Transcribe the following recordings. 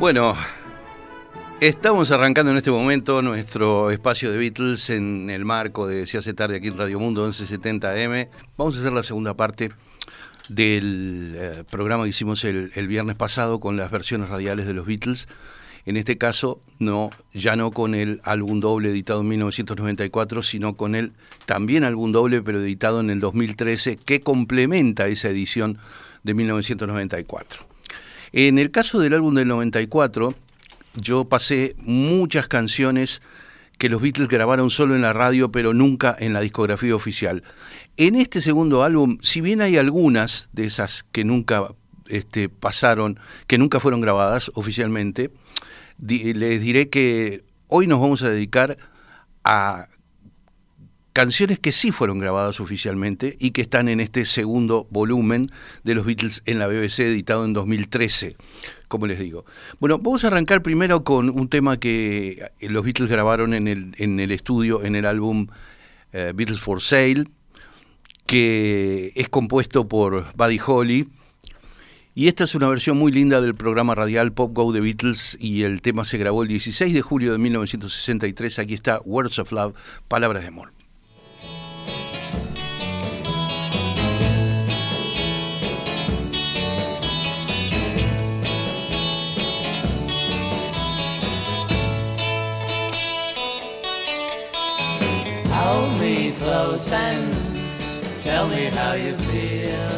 Bueno, estamos arrancando en este momento nuestro espacio de Beatles en el marco de Se hace tarde aquí en Radio Mundo 1170M. Vamos a hacer la segunda parte del eh, programa que hicimos el, viernes pasado con las versiones radiales de los Beatles. En este caso, no, ya no con el álbum doble editado en 1994, sino con el también álbum doble, pero editado en el 2013, que complementa esa edición de 1994. En el caso del álbum del 94, yo pasé muchas canciones que los Beatles grabaron solo en la radio, pero nunca en la discografía oficial. En este segundo álbum, si bien hay algunas de esas que nunca este, pasaron, que nunca fueron grabadas oficialmente, les diré que hoy nos vamos a dedicar a canciones que sí fueron grabadas oficialmente y que están en este segundo volumen de los Beatles en la BBC editado en 2013, como les digo. Bueno, vamos a arrancar primero con un tema que los Beatles grabaron en el, en el estudio, en el álbum eh, Beatles for Sale, que es compuesto por Buddy Holly. Y esta es una versión muy linda del programa radial Pop Go de Beatles y el tema se grabó el 16 de julio de 1963. Aquí está Words of Love, Palabras de Amor. Close and tell me how you feel.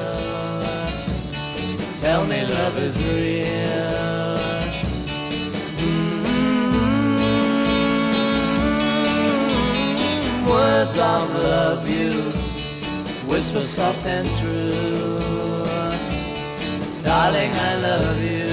Tell me love is real. Mm-hmm. Words of love you whisper soft and true. Darling, I love you.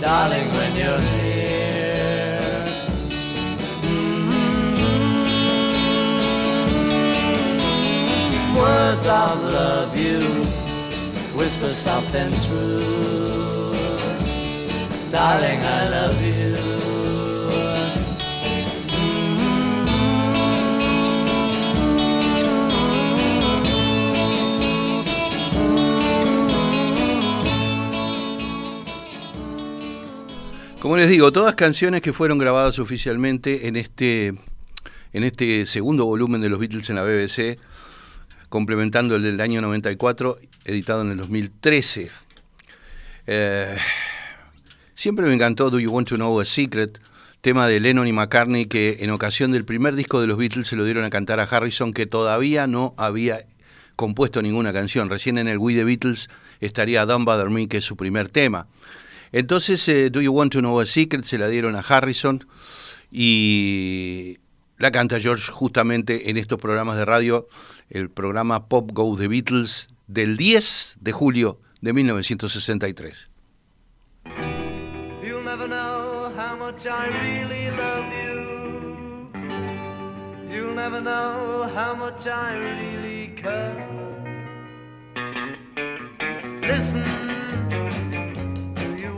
Darling, when you're. Mm-hmm. Words of love you whisper soft and true. Darling, I love you. Como les digo, todas canciones que fueron grabadas oficialmente en este, en este segundo volumen de los Beatles en la BBC, complementando el del año 94, editado en el 2013. Eh, siempre me encantó Do You Want to Know a Secret, tema de Lennon y McCartney que en ocasión del primer disco de los Beatles se lo dieron a cantar a Harrison, que todavía no había compuesto ninguna canción. Recién en el We The Beatles estaría Don't Bother Me, que es su primer tema. Entonces, eh, Do You Want to Know a Secret se la dieron a Harrison y la canta George justamente en estos programas de radio, el programa Pop Go The Beatles del 10 de julio de 1963. You'll never know how much I really care.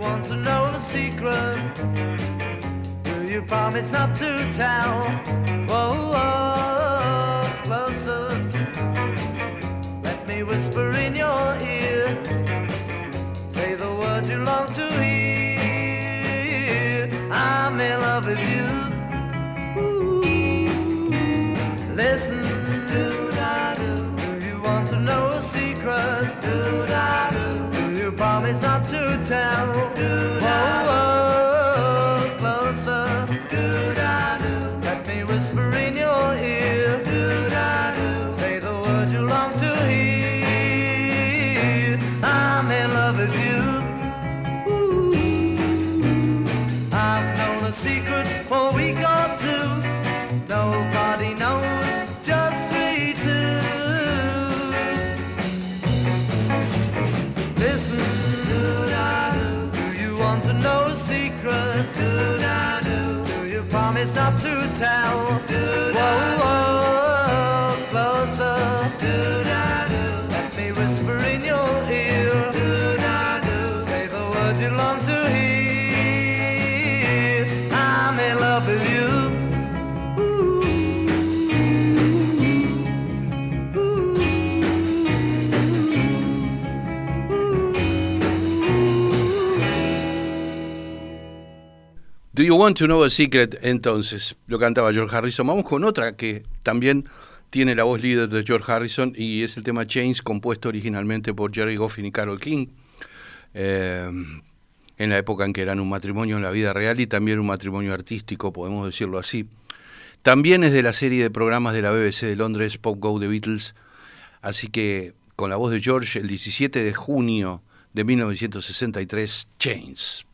want to know the secret? Do you promise not to tell? Whoa, whoa, closer. Let me whisper in your ear. Say the words you long to hear. I'm in love with you. Listen, do da do. Do you want to know a secret? Do da do promise not to tell Entonces, lo cantaba George Harrison. Vamos con otra que también tiene la voz líder de George Harrison y es el tema Chains, compuesto originalmente por Jerry Goffin y Carol King. Eh, en la época en que eran un matrimonio en la vida real y también un matrimonio artístico, podemos decirlo así. También es de la serie de programas de la BBC de Londres, Pop Go The Beatles, así que con la voz de George, el 17 de junio de 1963, Chains.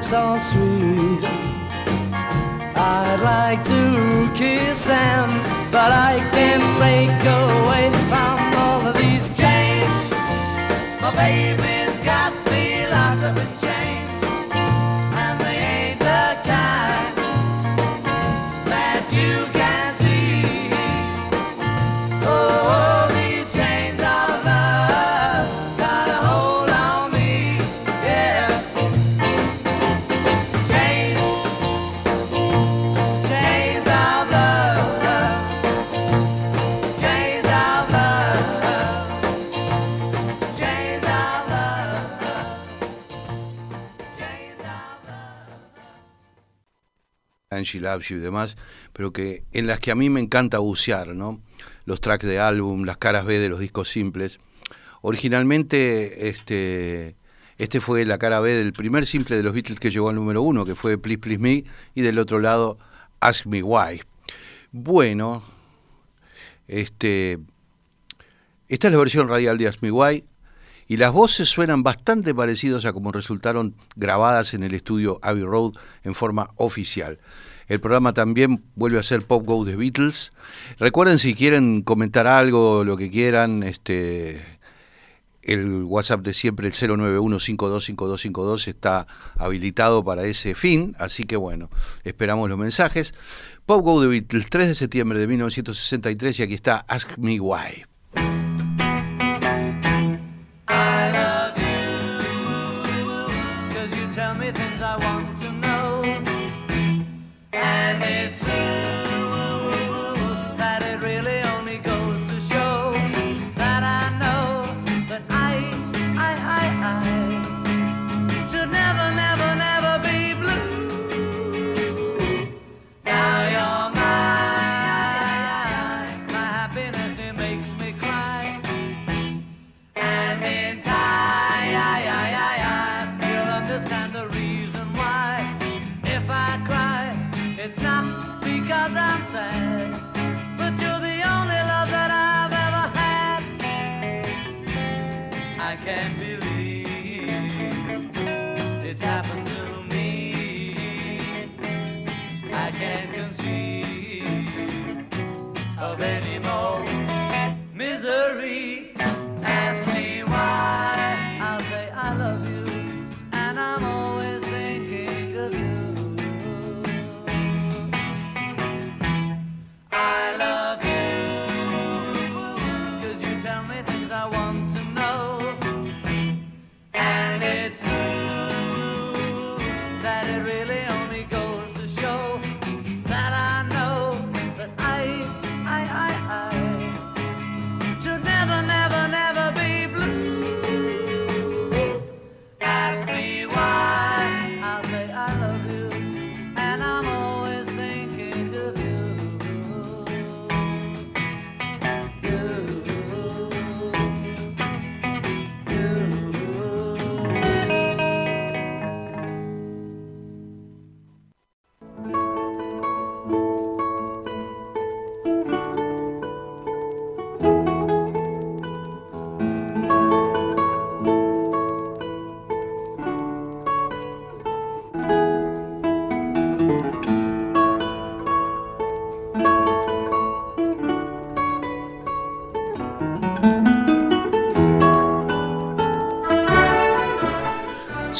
So sweet. I'd like to kiss them, but I can't break away from all of these chains. My baby's You y demás, pero que en las que a mí me encanta bucear, ¿no? Los tracks de álbum, las caras B de los discos simples. Originalmente, este, este fue la cara B del primer simple de los Beatles que llegó al número uno, que fue Please Please Me, y del otro lado, Ask Me Why. Bueno, este, esta es la versión radial de Ask Me Why, y las voces suenan bastante parecidas a como resultaron grabadas en el estudio Abbey Road en forma oficial. El programa también vuelve a ser Pop Go de Beatles. Recuerden si quieren comentar algo, lo que quieran, este el WhatsApp de siempre, el 091525252, está habilitado para ese fin, así que bueno, esperamos los mensajes. Pop Go de Beatles, 3 de septiembre de 1963 y aquí está Ask Me Why.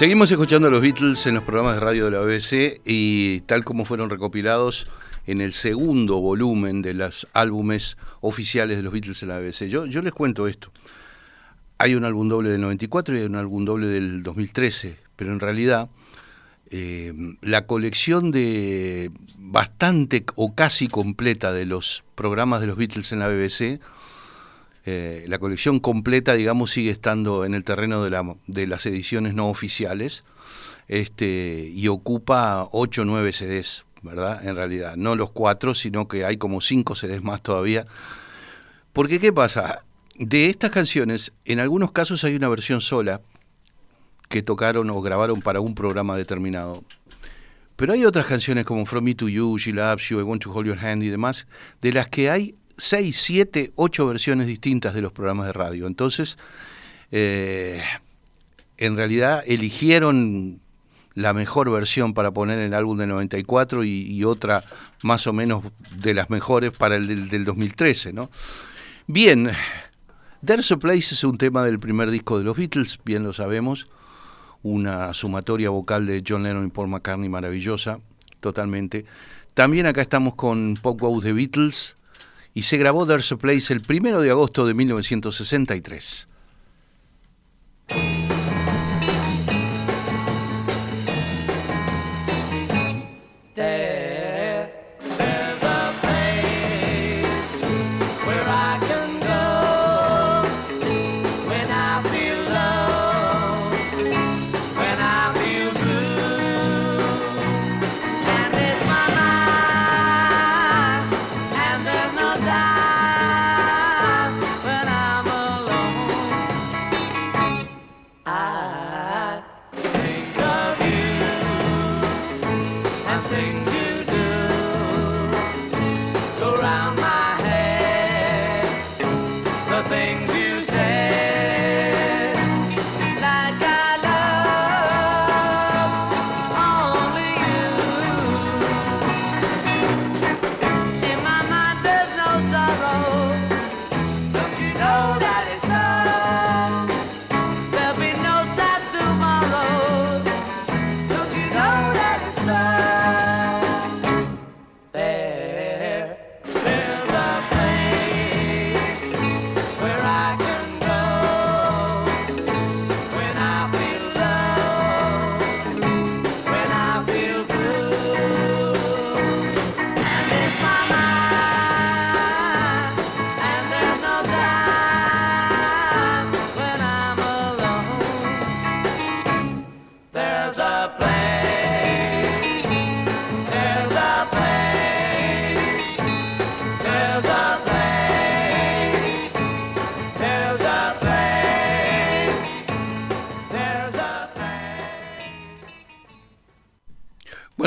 Seguimos escuchando a los Beatles en los programas de radio de la BBC y tal como fueron recopilados en el segundo volumen de los álbumes oficiales de los Beatles en la BBC. Yo, les cuento esto. Hay un álbum doble del 94 y hay un álbum doble del 2013, pero en realidad eh, la colección de bastante o casi completa de los programas de los Beatles en la BBC eh, la colección completa, digamos, sigue estando en el terreno de, la, de las ediciones no oficiales este, y ocupa 8 o 9 CDs, ¿verdad? En realidad, no los 4, sino que hay como 5 CDs más todavía. Porque, ¿qué pasa? De estas canciones, en algunos casos hay una versión sola que tocaron o grabaron para un programa determinado. Pero hay otras canciones como From Me to You, She Loves You, I Want to Hold Your Hand y demás, de las que hay seis, siete, ocho versiones distintas de los programas de radio. Entonces, eh, en realidad eligieron la mejor versión para poner en el álbum del 94 y, otra más o menos de las mejores para el del, 2013, ¿no? Bien, There's a Place es un tema del primer disco de los Beatles, bien lo sabemos, una sumatoria vocal de John Lennon y Paul McCartney maravillosa, totalmente. También acá estamos con Pop Go The Beatles, y se grabó There's a Place el primero de agosto de 1963.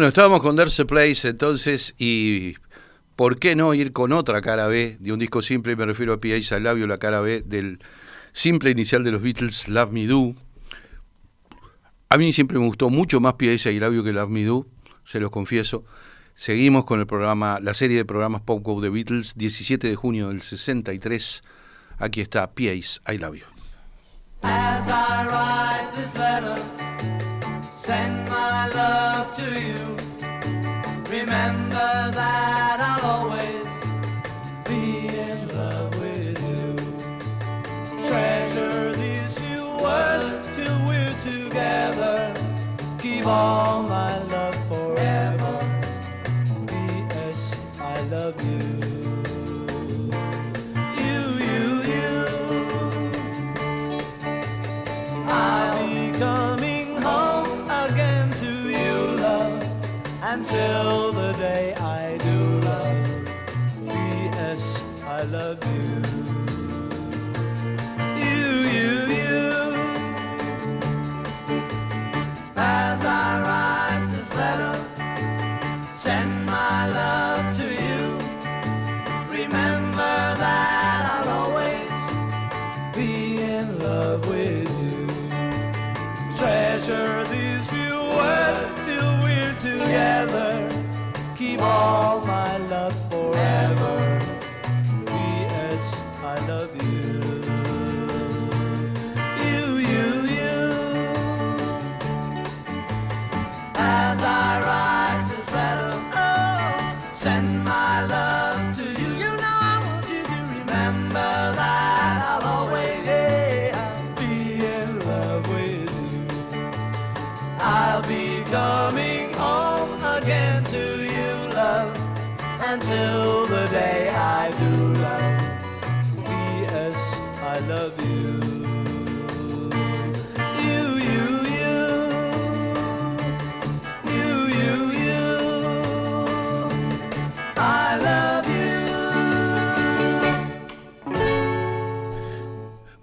Estábamos con There's Place entonces y ¿por qué no ir con otra cara B de un disco simple? Me refiero a P.A. Labio, la cara B del simple inicial de los Beatles, Love Me Do. A mí siempre me gustó mucho más P.A. Labio que Love Me Do, se los confieso. Seguimos con el programa, la serie de programas Pop Go The Beatles, 17 de junio del 63. Aquí está P.A. I Love You. As I write this letter, send my love to you. Remember that I'll always be in love with you. Treasure these few words till we're together. Keep all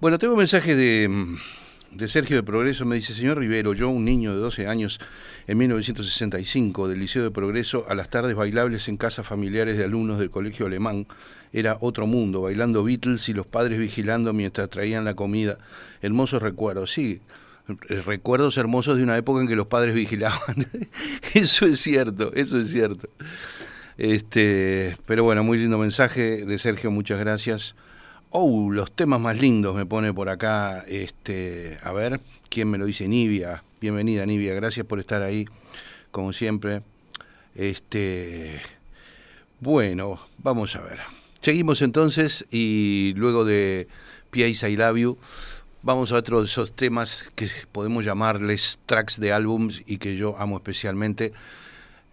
Bueno, tengo un mensaje de, mm, de Sergio de Progreso. Me dice, señor Rivero, yo, un niño de 12 años, en 1965, del Liceo de Progreso, a las tardes bailables en casas familiares de alumnos del colegio alemán, era otro mundo, bailando Beatles y los padres vigilando mientras traían la comida. Hermosos recuerdos, sí. eh, Recuerdos hermosos de una época en que los padres vigilaban. eso es cierto, eso es cierto. Este, pero bueno, muy lindo mensaje de Sergio, muchas gracias. Oh, los temas más lindos me pone por acá. Este, a ver, ¿quién me lo dice? Nivia. Bienvenida, Nivia. Gracias por estar ahí, como siempre. Este, bueno, vamos a ver. Seguimos entonces y luego de P.A.'s I Love You, vamos a otro de esos temas que podemos llamarles tracks de álbums y que yo amo especialmente.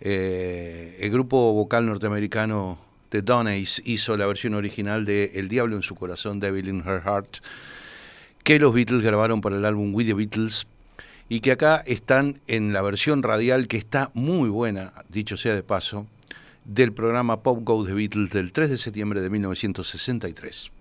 Eh, el grupo vocal norteamericano The Donays hizo la versión original de El Diablo en su corazón, Devil in Her Heart, que los Beatles grabaron para el álbum With the Beatles y que acá están en la versión radial que está muy buena, dicho sea de paso, del programa Pop Go The Beatles del 3 de septiembre de 1963.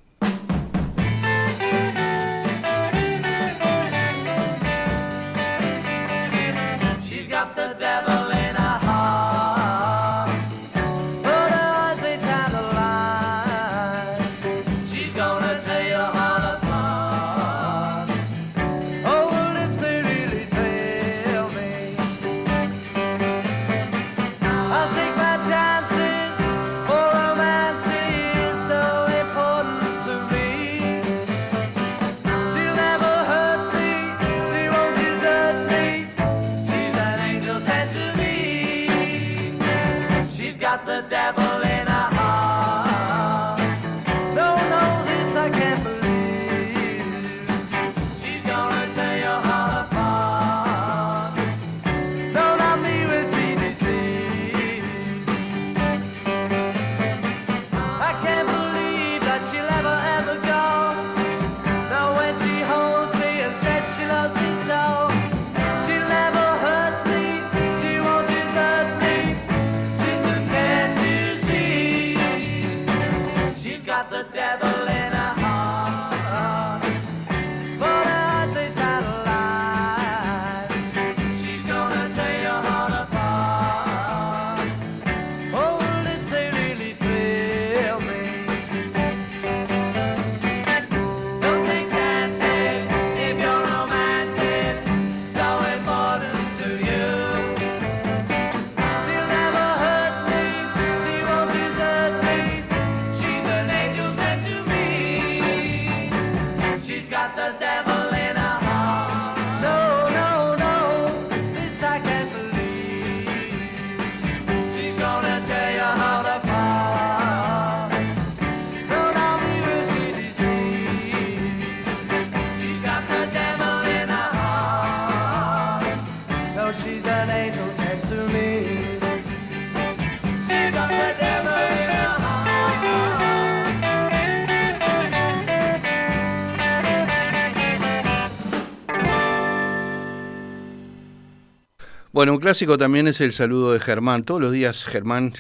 Bueno, un clásico también es el saludo de Germán. Todos los días Germán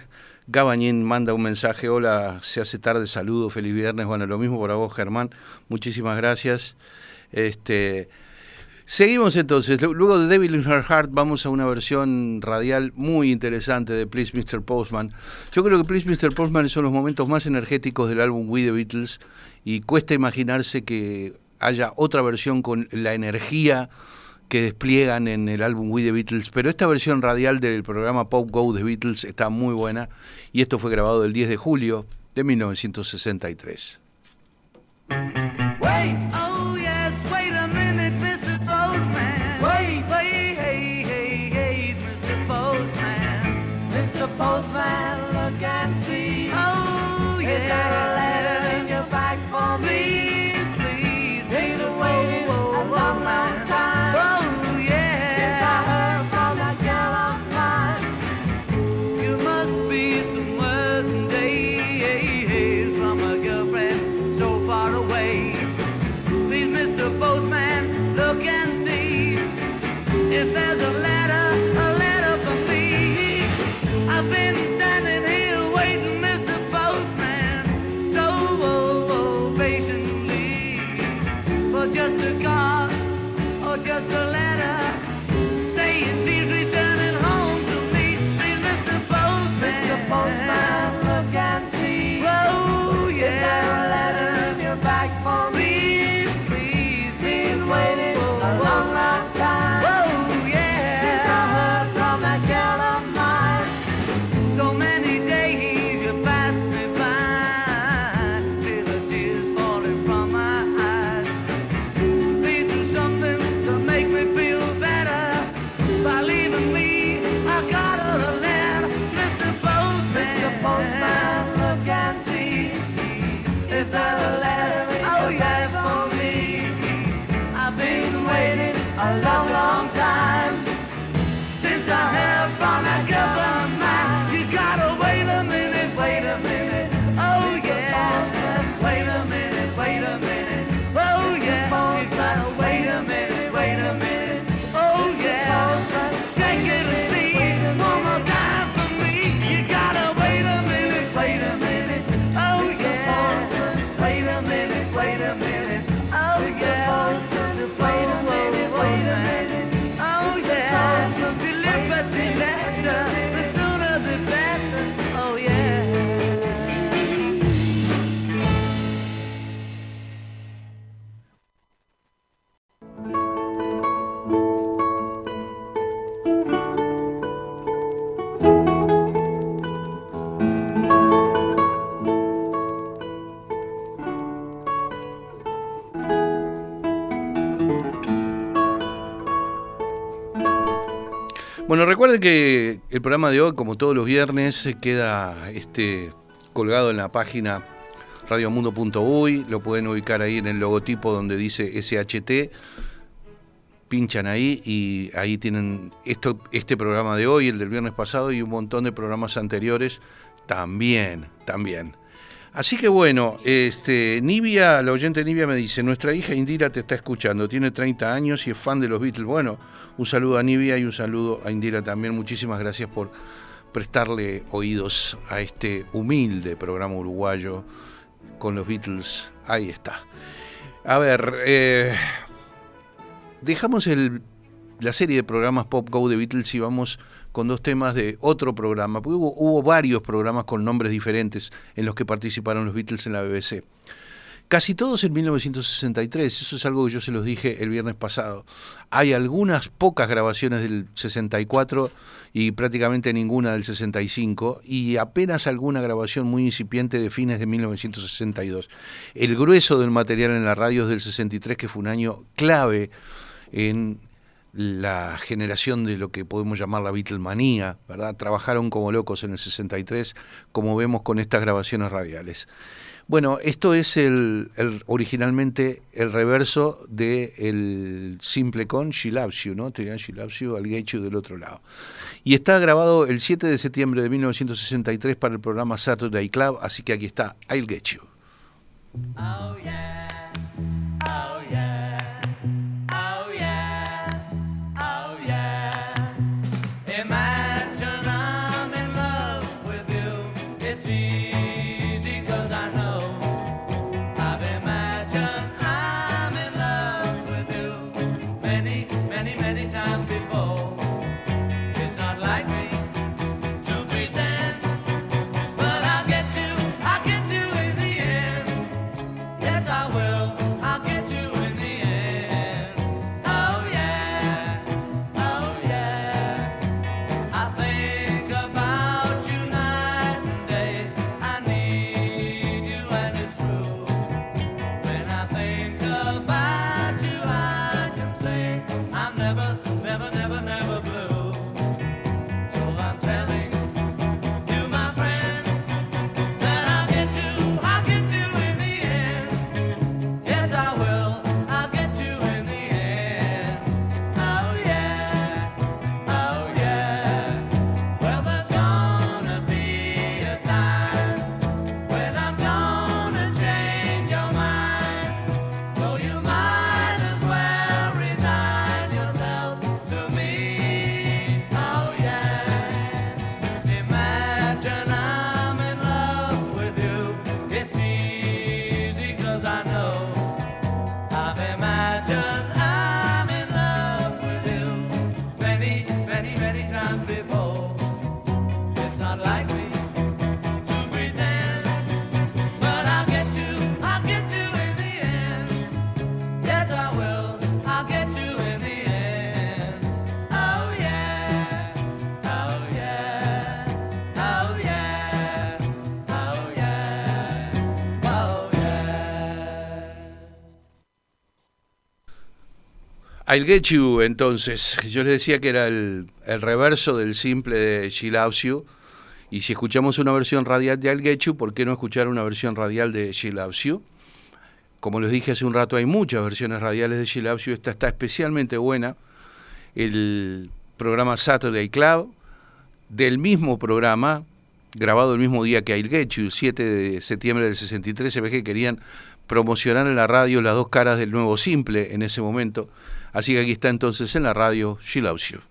Gabañín manda un mensaje, hola, se hace tarde, saludo, feliz viernes. Bueno, lo mismo para vos, Germán. Muchísimas gracias. Este, seguimos entonces. Luego de Devil in Her Heart vamos a una versión radial muy interesante de Please Mr. Postman. Yo creo que Please Mr. Postman son los momentos más energéticos del álbum We the Beatles y cuesta imaginarse que haya otra versión con la energía que despliegan en el álbum We the Beatles, pero esta versión radial del programa Pop Go The Beatles está muy buena y esto fue grabado el 10 de julio de 1963. Wait, el programa de hoy, como todos los viernes, queda este, colgado en la página radiomundo.uy. Lo pueden ubicar ahí en el logotipo donde dice SHT. Pinchan ahí y ahí tienen esto, este programa de hoy, el del viernes pasado y un montón de programas anteriores también, también. Así que bueno, este, Nivia, la oyente Nivia me dice, nuestra hija Indira te está escuchando, tiene 30 años y es fan de los Beatles. Bueno, un saludo a Nivia y un saludo a Indira también. Muchísimas gracias por prestarle oídos a este humilde programa uruguayo con los Beatles. Ahí está. A ver, eh, dejamos el, la serie de programas Pop Go de Beatles y vamos con dos temas de otro programa, porque hubo, varios programas con nombres diferentes en los que participaron los Beatles en la BBC. Casi todos en 1963, eso es algo que yo se los dije el viernes pasado. Hay algunas pocas grabaciones del 64 y prácticamente ninguna del 65 y apenas alguna grabación muy incipiente de fines de 1962. El grueso del material en la radio es del 63, que fue un año clave en la generación de lo que podemos llamar la Beatlemanía, ¿verdad? Trabajaron como locos en el 63, como vemos con estas grabaciones radiales. Bueno, esto es el, originalmente el reverso de el simple con She Loves You, ¿no? Tenían She Loves You, I'll Get You del otro lado. Y está grabado el 7 de septiembre de 1963 para el programa Saturday Club, así que aquí está I'll Get You. Oh yeah, I'll Get entonces. Yo les decía que era el, reverso del simple de She Loves. Y si escuchamos una versión radial de I'll Get ¿por qué no escuchar una versión radial de She Loves? Como les dije hace un rato, hay muchas versiones radiales de She Loves. Esta está especialmente buena. El programa Saturday Club, del mismo programa, grabado el mismo día que I'll Get You, 7 de septiembre del 63, se ve que querían promocionar en la radio las dos caras del nuevo simple en ese momento. Así que aquí está entonces en la radio She Loves You.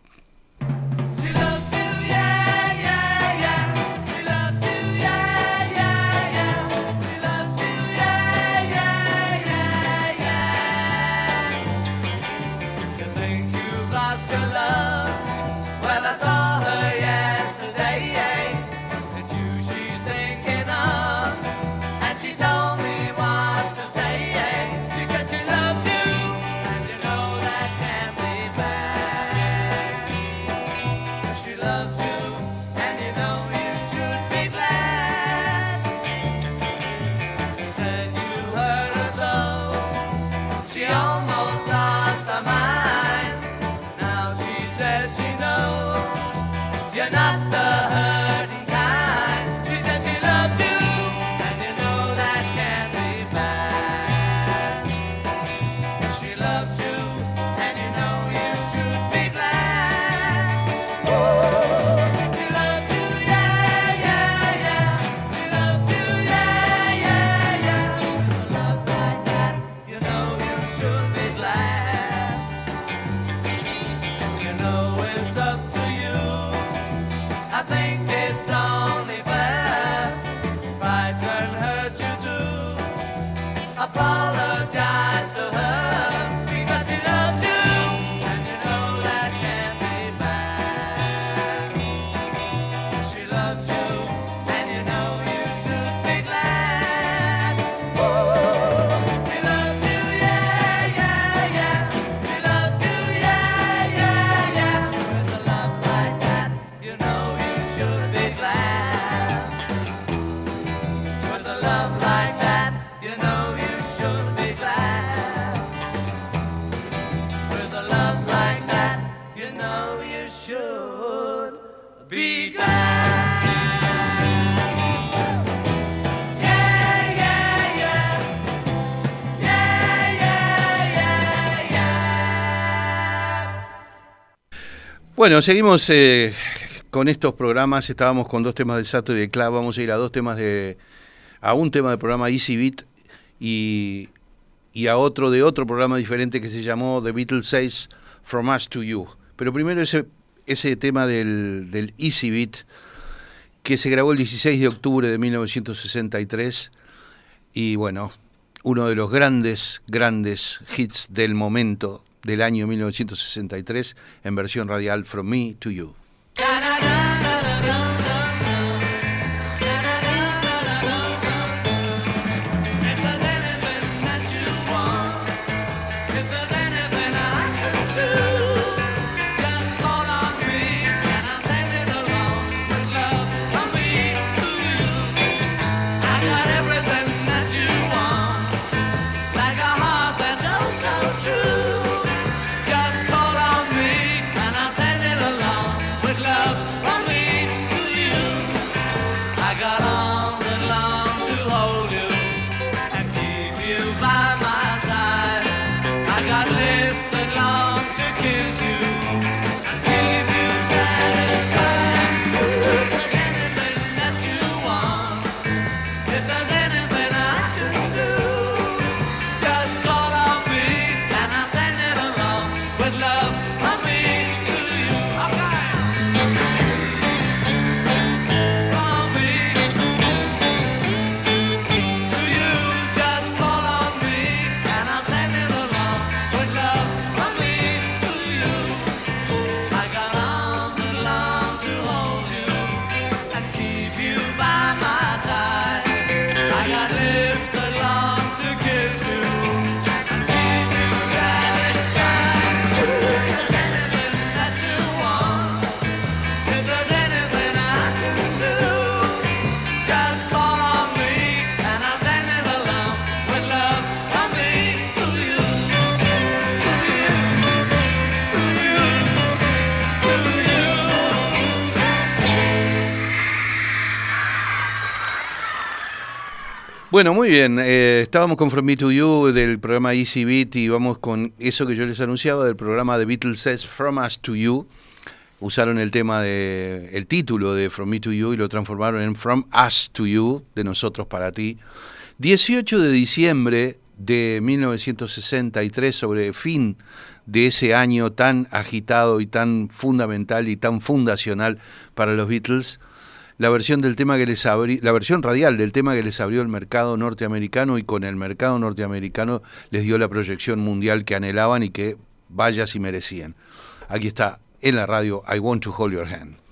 Bueno, seguimos eh, con estos programas. Estábamos con dos temas del Sato y de Club. Vamos a ir a dos temas de. a un tema del programa Easy Beat y, y a otro de otro programa diferente que se llamó The Beatles Says From Us to You. Pero primero ese, ese tema del, del Easy Beat que se grabó el 16 de octubre de 1963 y bueno, uno de los grandes, grandes hits del momento del año 1963 en versión radial From Me to You. Bueno, muy bien. eh, estábamos con From Me to You del programa Easy Beat y vamos con eso que yo les anunciaba del programa de Beatles es From Us to You. Usaron el tema de el título de From Me to You y lo transformaron en From Us to You, de nosotros para ti. 18 de diciembre de 1963, sobre fin de ese año tan agitado y tan fundamental y tan fundacional para los Beatles la versión del tema que les la versión radial del tema que les abrió el mercado norteamericano y con el mercado norteamericano les dio la proyección mundial que anhelaban y que vaya si merecían. Aquí está en la radio I Want to Hold Your Hand.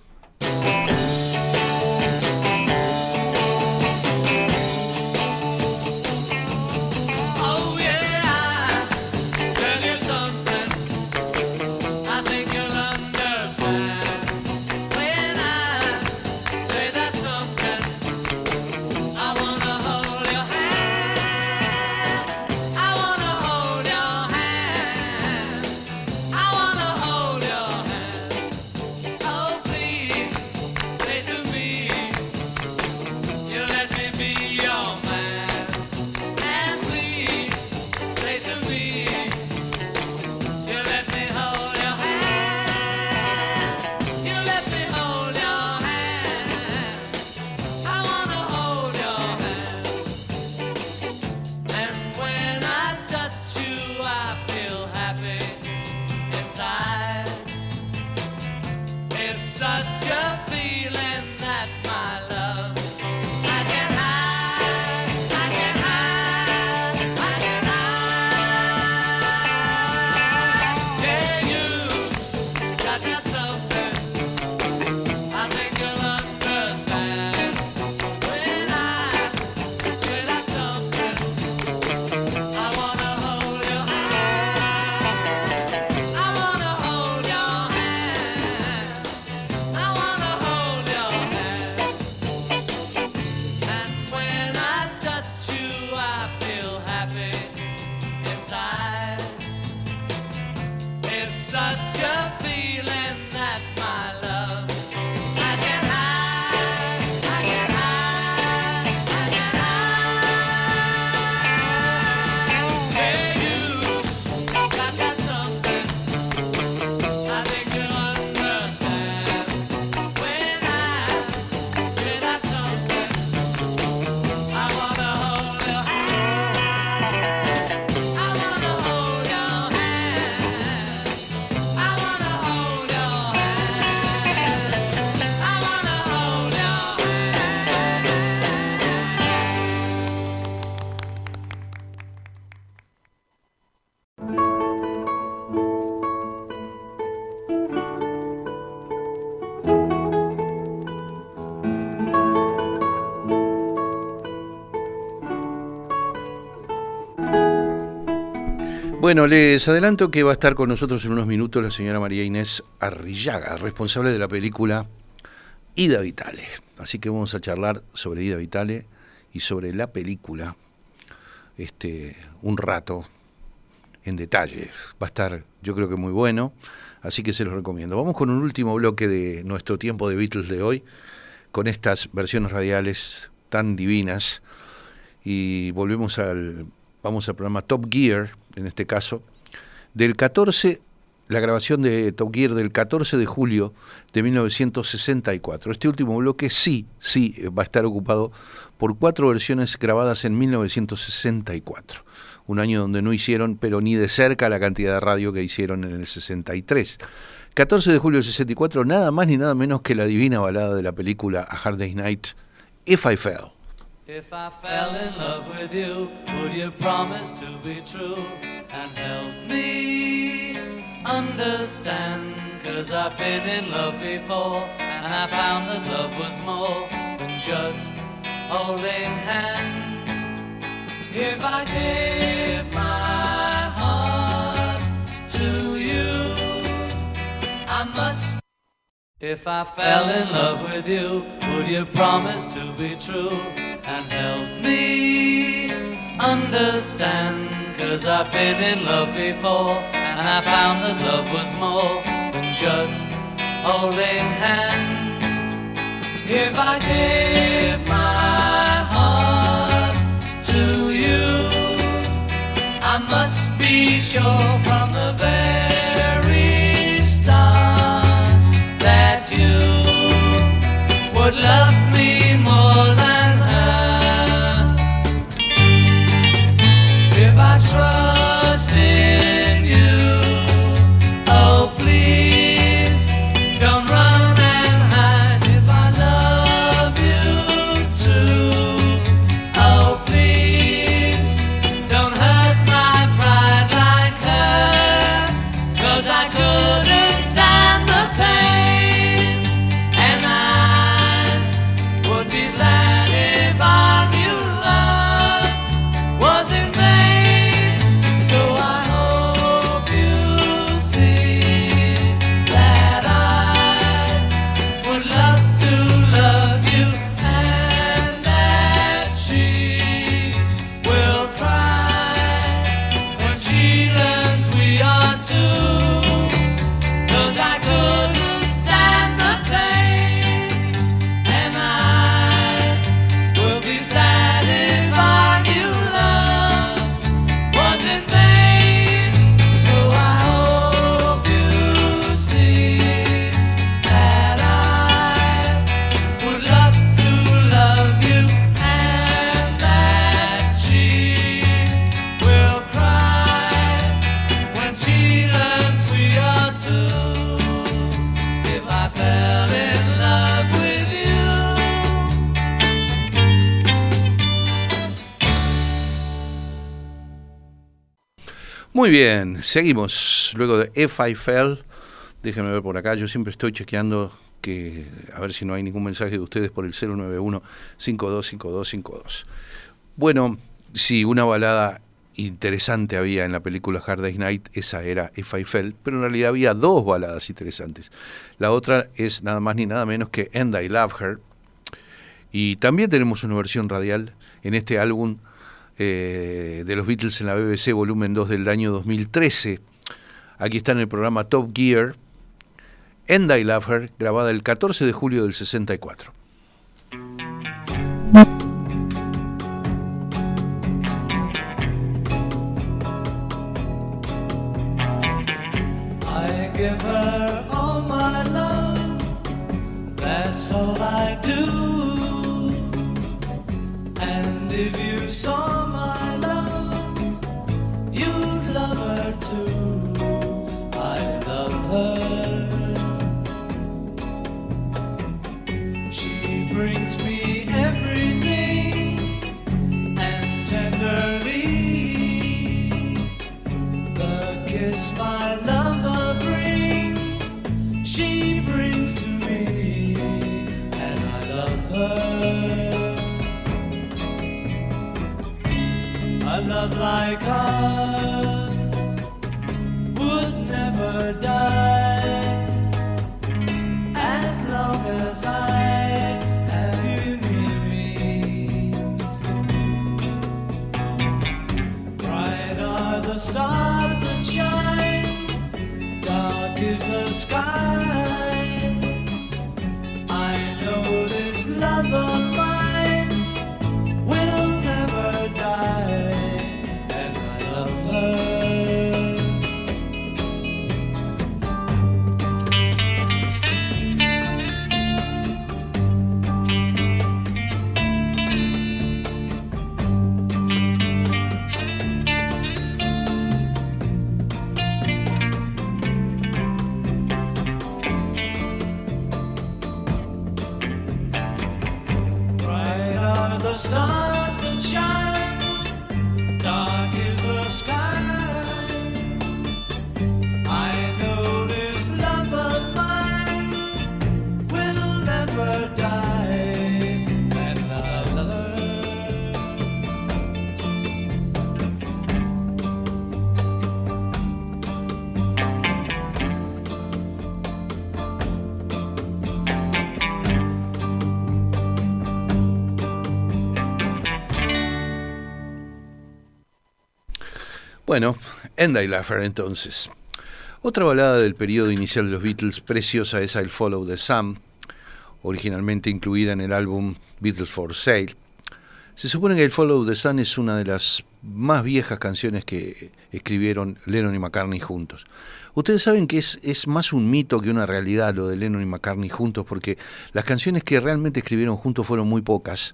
Bueno, les adelanto que va a estar con nosotros en unos minutos la señora María Inés Arrillaga, responsable de la película Ida Vitale. Así que vamos a charlar sobre Ida Vitale y sobre la película este, un rato en detalle. Va a estar, yo creo que muy bueno, así que se los recomiendo. Vamos con un último bloque de nuestro tiempo de Beatles de hoy, con estas versiones radiales tan divinas. Y volvemos al, vamos al programa Top Gear, en este caso, del 14, la grabación de Gear del 14 de julio de 1964. Este último bloque sí, sí, va a estar ocupado por cuatro versiones grabadas en 1964, un año donde no hicieron, pero ni de cerca, la cantidad de radio que hicieron en el 63. 14 de julio del 64, nada más ni nada menos que la divina balada de la película A Hard Day's Night, If I Fell. If I fell in love with you, would you promise to be true and help me understand? Cause I've been in love before and I found that love was more than just holding hands. If I give my heart to you, I must if I fell in love with you, would you promise to be true and help me understand. Cause I've been in love before and I found that love was more than just holding hands. If I give my heart to you, I must be sure from the very start that you would love me. Seguimos, luego de If I Fell, déjenme ver por acá, yo siempre estoy chequeando que a ver si no hay ningún mensaje de ustedes por el 091-525252. Bueno, si una balada interesante había en la película Hard Day's Night, esa era If I Fell, pero en realidad había dos baladas interesantes. La otra es nada más ni nada menos que And I Love Her. Y también tenemos una versión radial en este álbum eh, de los Beatles en la BBC, volumen 2 del año 2013. Aquí está en el programa Top Gear, And I Love Her, grabada el 14 de julio del 64. Endylaffer entonces. Otra balada del periodo inicial de los Beatles, preciosa, es I'll Follow the Sun, originalmente incluida en el álbum Beatles for Sale. Se supone que el Follow the Sun es una de las más viejas canciones que escribieron Lennon y McCartney juntos. Ustedes saben que es, es, más un mito que una realidad lo de Lennon y McCartney juntos, porque las canciones que realmente escribieron juntos fueron muy pocas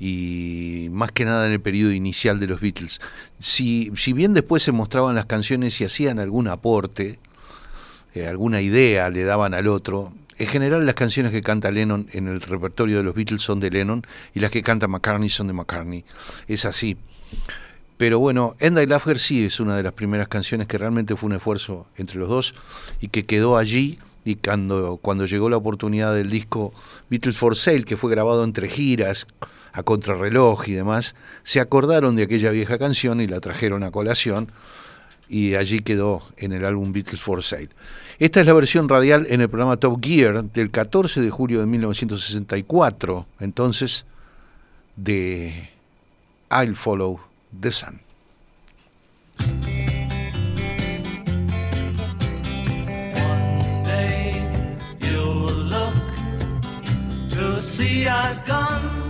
y más que nada en el periodo inicial de los Beatles. Si, si bien después se mostraban las canciones y hacían algún aporte, eh, alguna idea le daban al otro, en general las canciones que canta Lennon en el repertorio de los Beatles son de Lennon y las que canta McCartney son de McCartney. Es así. Pero bueno, End I Love Her sí es una de las primeras canciones que realmente fue un esfuerzo entre los dos y que quedó allí y cuando, cuando llegó la oportunidad del disco Beatles for Sale, que fue grabado entre giras, a contrarreloj y demás, se acordaron de aquella vieja canción y la trajeron a colación y allí quedó en el álbum Beatles for Sale. Esta es la versión radial en el programa Top Gear del 14 de julio de 1964, entonces de I'll Follow the Sun. See I've gone,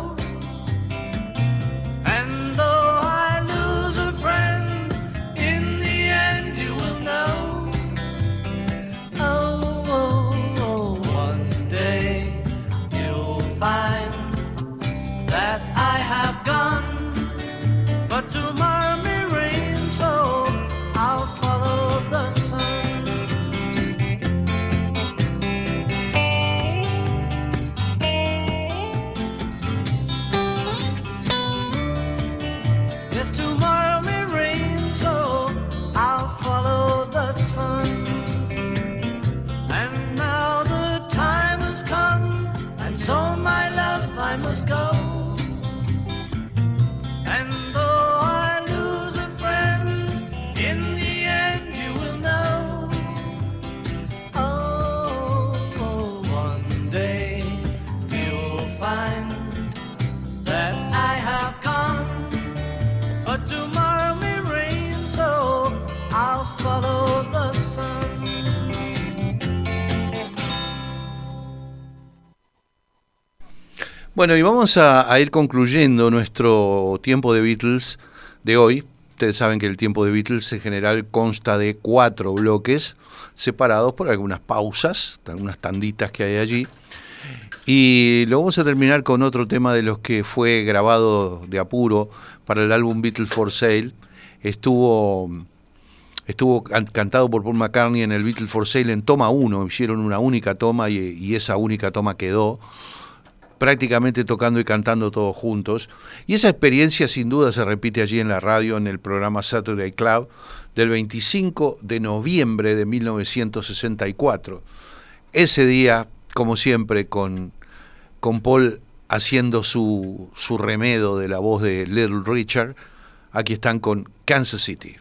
Bueno, y vamos a, ir concluyendo nuestro tiempo de Beatles de hoy. Ustedes saben que el tiempo de Beatles en general consta de cuatro bloques separados por algunas pausas, algunas tanditas que hay allí. Y lo vamos a terminar con otro tema de los que fue grabado de apuro para el álbum Beatles for Sale. Estuvo, estuvo can- cantado por Paul McCartney en el Beatles for Sale en toma 1. Hicieron una única toma y esa única toma quedó prácticamente tocando y cantando todos juntos. Y esa experiencia sin duda se repite allí en la radio, en el programa Saturday Club, del 25 de noviembre de 1964. Ese día, como siempre, con, con Paul haciendo su, su remedo de la voz de Little Richard, aquí están con Kansas City.